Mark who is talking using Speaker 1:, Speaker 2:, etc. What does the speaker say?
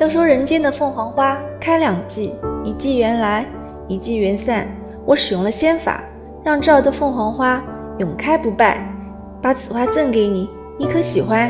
Speaker 1: 都说人间的凤凰花开两季一季缘来一季缘散。我使用了仙法让这儿的凤凰花永开不败把此花赠给你你可喜欢。